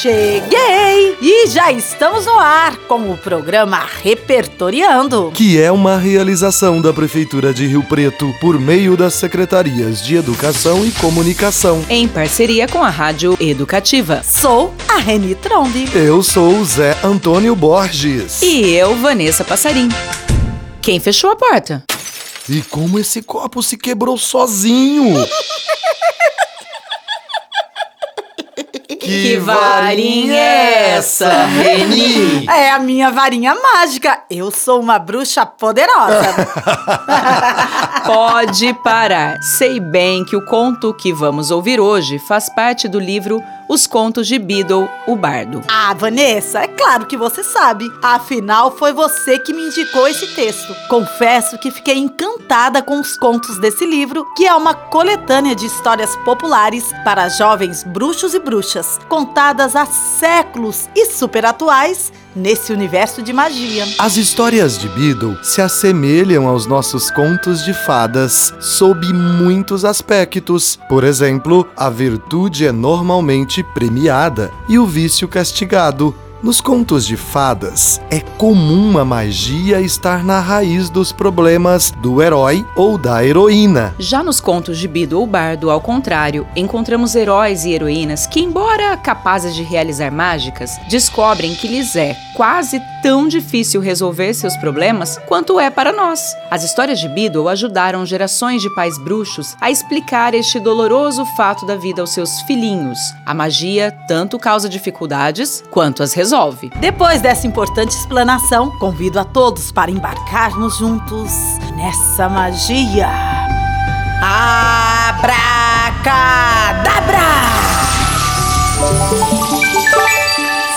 Cheguei! E já estamos no ar com o programa Repertoriando. Que é uma realização da Prefeitura de Rio Preto por meio das Secretarias de Educação e Comunicação. Em parceria com a Rádio Educativa. Sou a Reni Trombi. Eu sou o Zé Antônio Borges. E eu, Vanessa Passarim. Quem fechou a porta? E como esse copo se quebrou sozinho? Que varinha é essa, Reni? É a minha varinha mágica. Eu sou uma bruxa poderosa. Pode parar. Sei bem que o conto que vamos ouvir hoje faz parte do livro Os Contos de Beedle, o Bardo. ah, Vanessa, é claro que você sabe. Afinal, foi você que me indicou esse texto. Confesso que fiquei encantada com os contos desse livro, que é uma coletânea de histórias populares para jovens bruxos e bruxas, contadas há séculos e super atuais nesse universo de magia. As histórias de Beedle se assemelham aos nossos contos de fadas sob muitos aspectos. Por exemplo, a virtude é normalmente premiada e o vício castigado. Nos contos de fadas, é comum a magia estar na raiz dos problemas do herói ou da heroína. Já nos contos de Beedle, o Bardo, ao contrário, encontramos heróis e heroínas que, embora capazes de realizar mágicas, descobrem que lhes é quase tão difícil resolver seus problemas quanto é para nós. As histórias de Beedle ajudaram gerações de pais bruxos a explicar este doloroso fato da vida aos seus filhinhos. A magia tanto causa dificuldades quanto as resolve. Depois dessa importante explanação, convido a todos para embarcarmos juntos nessa magia. Abracadabra!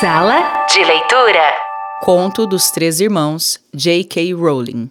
Sala de leitura. Conto dos Três Irmãos, J.K. Rowling.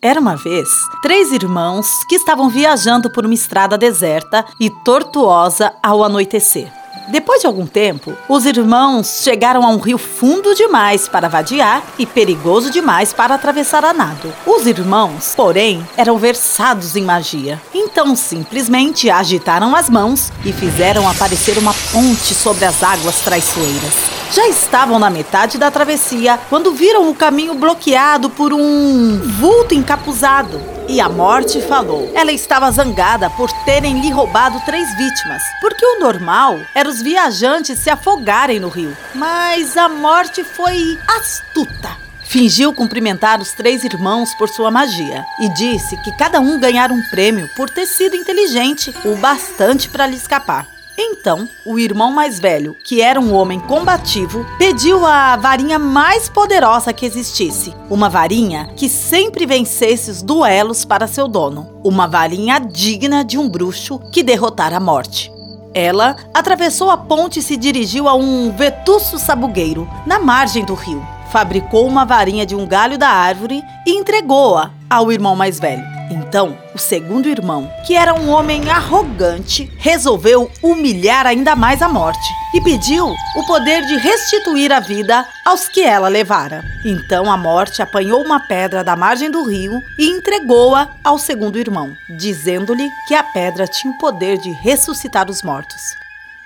Era uma vez três irmãos que estavam viajando por uma estrada deserta e tortuosa ao anoitecer. Depois de algum tempo, os irmãos chegaram a um rio fundo demais para vadiar e perigoso demais para atravessar a nado. Os irmãos, porém, eram versados em magia. Então, simplesmente agitaram as mãos e fizeram aparecer uma ponte sobre as águas traiçoeiras. Já estavam na metade da travessia quando viram o caminho bloqueado por um vulto encapuzado. E a morte falou. Ela estava zangada por terem lhe roubado três vítimas, porque o normal era os viajantes se afogarem no rio. Mas a morte foi astuta. Fingiu cumprimentar os três irmãos por sua magia e disse que cada um ganhara um prêmio por ter sido inteligente o bastante para lhe escapar. Então, o irmão mais velho, que era um homem combativo, pediu a varinha mais poderosa que existisse. Uma varinha que sempre vencesse os duelos para seu dono. Uma varinha digna de um bruxo que derrotara a morte. Ela atravessou a ponte e se dirigiu a um vetusto sabugueiro, na margem do rio. Fabricou uma varinha de um galho da árvore e entregou-a ao irmão mais velho. Então, o segundo irmão, que era um homem arrogante, resolveu humilhar ainda mais a morte e pediu o poder de restituir a vida aos que ela levara. Então a morte apanhou uma pedra da margem do rio e entregou-a ao segundo irmão, dizendo-lhe que a pedra tinha o poder de ressuscitar os mortos.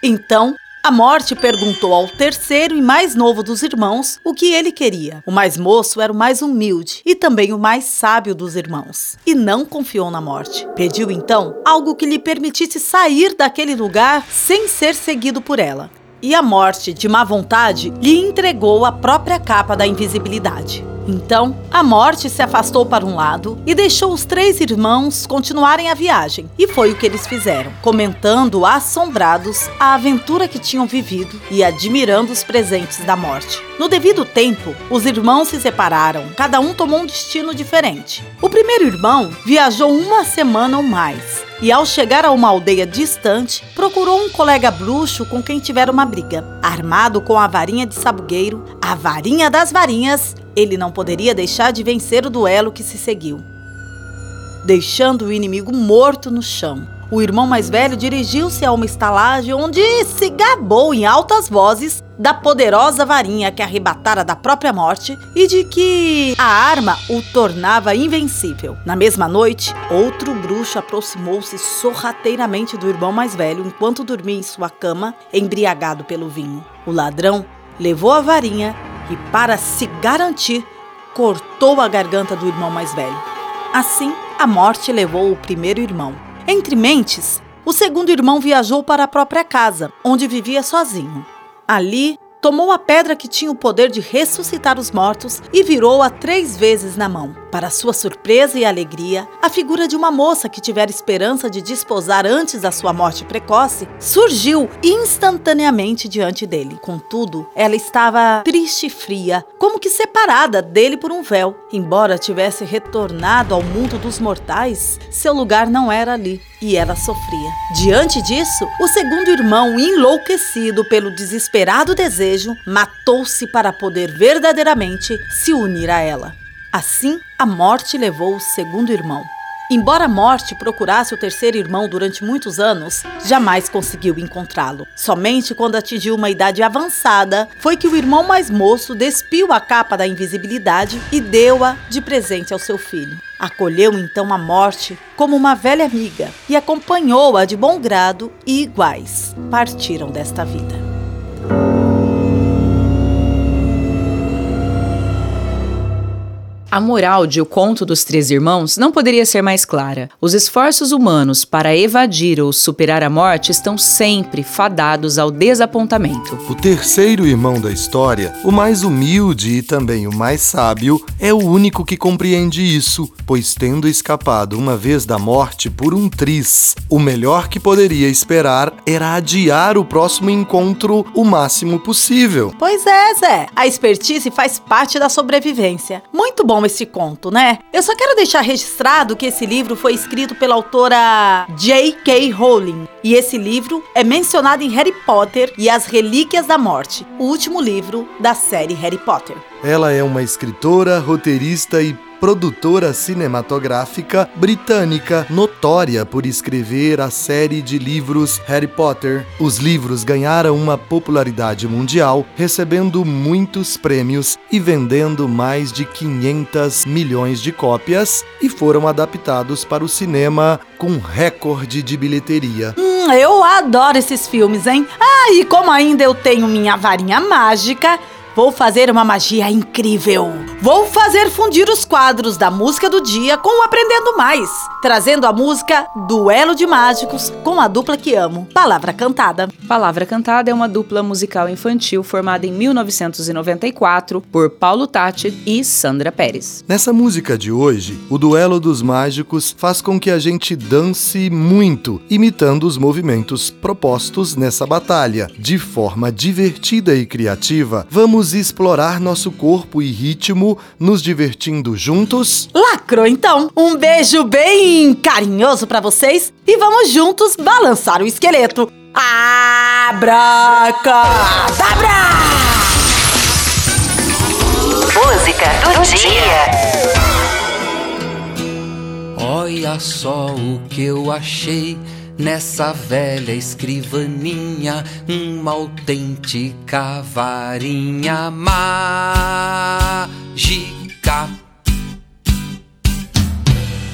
Então a morte perguntou ao terceiro e mais novo dos irmãos o que ele queria. O mais moço era o mais humilde e também o mais sábio dos irmãos, e não confiou na morte. Pediu então algo que lhe permitisse sair daquele lugar sem ser seguido por ela. E a morte, de má vontade, lhe entregou a própria capa da invisibilidade. Então, a morte se afastou para um lado e deixou os três irmãos continuarem a viagem. E foi o que eles fizeram, comentando assombrados a aventura que tinham vivido e admirando os presentes da morte. No devido tempo, os irmãos se separaram, cada um tomou um destino diferente. O primeiro irmão viajou uma semana ou mais e, ao chegar a uma aldeia distante, procurou um colega bruxo com quem tivera uma briga. Armado com a varinha de sabugueiro, a varinha das varinhas, ele não poderia deixar de vencer o duelo que se seguiu. Deixando o inimigo morto no chão, o irmão mais velho dirigiu-se a uma estalagem onde se gabou em altas vozes da poderosa varinha que arrebatara da própria morte e de que a arma o tornava invencível. Na mesma noite, outro bruxo aproximou-se sorrateiramente do irmão mais velho enquanto dormia em sua cama, embriagado pelo vinho. O ladrão levou a varinha e, para se garantir, cortou a garganta do irmão mais velho. Assim, a morte levou o primeiro irmão. Entre mentes, o segundo irmão viajou para a própria casa, onde vivia sozinho. Ali, tomou a pedra que tinha o poder de ressuscitar os mortos e virou-a três vezes na mão. Para sua surpresa e alegria, a figura de uma moça que tivera esperança de desposar antes da sua morte precoce surgiu instantaneamente diante dele. Contudo, ela estava triste e fria, como que separada dele por um véu. Embora tivesse retornado ao mundo dos mortais, seu lugar não era ali e ela sofria. Diante disso, o segundo irmão, enlouquecido pelo desesperado desejo, matou-se para poder verdadeiramente se unir a ela. Assim, a morte levou o segundo irmão. Embora a morte procurasse o terceiro irmão durante muitos anos, jamais conseguiu encontrá-lo. Somente quando atingiu uma idade avançada foi que o irmão mais moço despiu a capa da invisibilidade e deu-a de presente ao seu filho. Acolheu então a morte como uma velha amiga e acompanhou-a de bom grado e iguais. Partiram desta vida. A moral de O Conto dos Três Irmãos não poderia ser mais clara. Os esforços humanos para evadir ou superar a morte estão sempre fadados ao desapontamento. O terceiro irmão da história, o mais humilde e também o mais sábio, é o único que compreende isso, pois tendo escapado uma vez da morte por um tris, o melhor que poderia esperar era adiar o próximo encontro o máximo possível. Pois é, Zé. A expertise faz parte da sobrevivência. Muito bom esse conto, né? Eu só quero deixar registrado que esse livro foi escrito pela autora J.K. Rowling. E esse livro é mencionado em Harry Potter e as Relíquias da Morte, o último livro da série Harry Potter. Ela é uma escritora, roteirista e produtora cinematográfica britânica notória por escrever a série de livros Harry Potter. Os livros ganharam uma popularidade mundial, recebendo muitos prêmios e vendendo mais de 500 milhões de cópias e foram adaptados para o cinema com recorde de bilheteria. Hum, eu adoro esses filmes, hein? Ah, e como ainda eu tenho minha varinha mágica, Vou fazer uma magia incrível. Vou fazer fundir os quadros da música do dia com o Aprendendo Mais, trazendo a música Duelo de Mágicos com a dupla que amo, Palavra Cantada. Palavra Cantada é uma dupla musical infantil formada em 1994 por Paulo Tati e Sandra Pérez. Nessa música de hoje, o Duelo dos Mágicos faz com que a gente dance muito, imitando os movimentos propostos nessa batalha. De forma divertida e criativa, vamos Vamos explorar nosso corpo e ritmo, nos divertindo juntos? Lacrou então! Um beijo bem carinhoso para vocês e vamos juntos balançar o esqueleto. Abracadabra! Música do dia. Olha só o que eu achei Nessa velha escrivaninha, uma autêntica varinha mágica.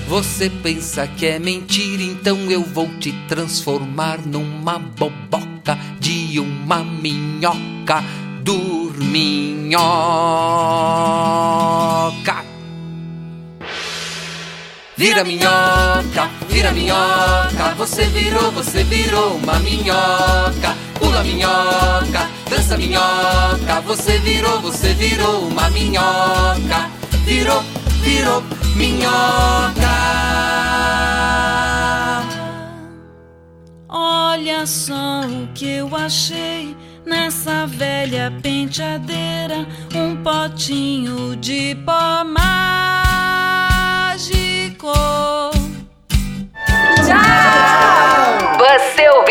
Você pensa que é mentira, então eu vou te transformar numa boboca de uma minhoca dorminhoca. Vira minhoca, vira minhoca, você virou, você virou uma minhoca. Pula minhoca, dança minhoca, você virou, você virou uma minhoca. Virou, virou minhoca. Olha só o que eu achei nessa velha penteadeira, um potinho de pó Tchau!